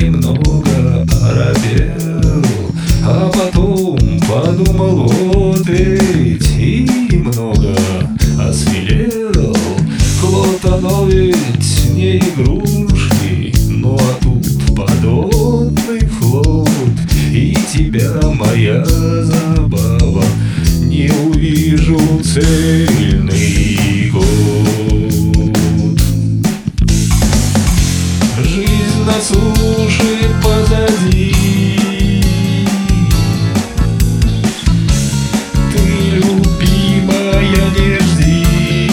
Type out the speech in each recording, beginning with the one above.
немного оробел. А потом подумал, вот ведь и немного осмелел. Клод, оно ведь не игрушки, ну а тут подобный флот. И тебя моя забава не увижу цельный на суше позади. Ты, любимая, не жди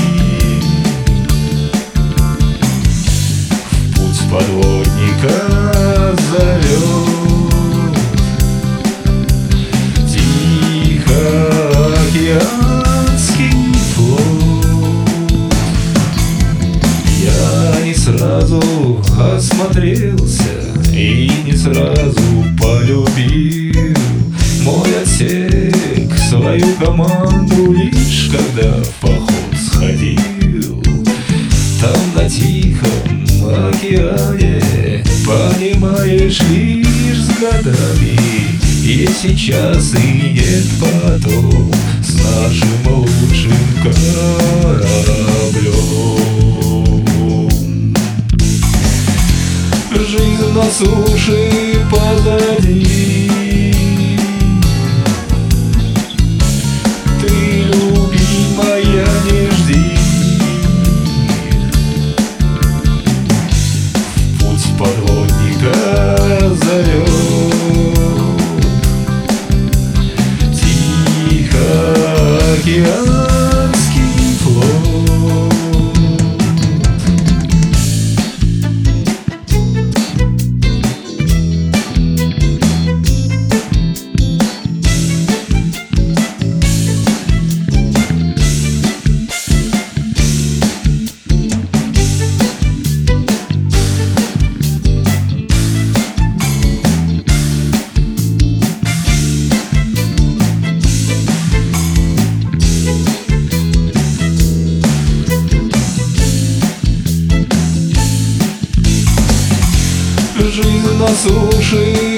путь подводника зовет разу осмотрелся И не сразу полюбил. Мой отсек, свою команду Лишь когда в поход сходил. Там на тихом океане Понимаешь лишь с годами. И сейчас, и нет потом С нашим лучшим кораблем Жизнь на суше позади на позади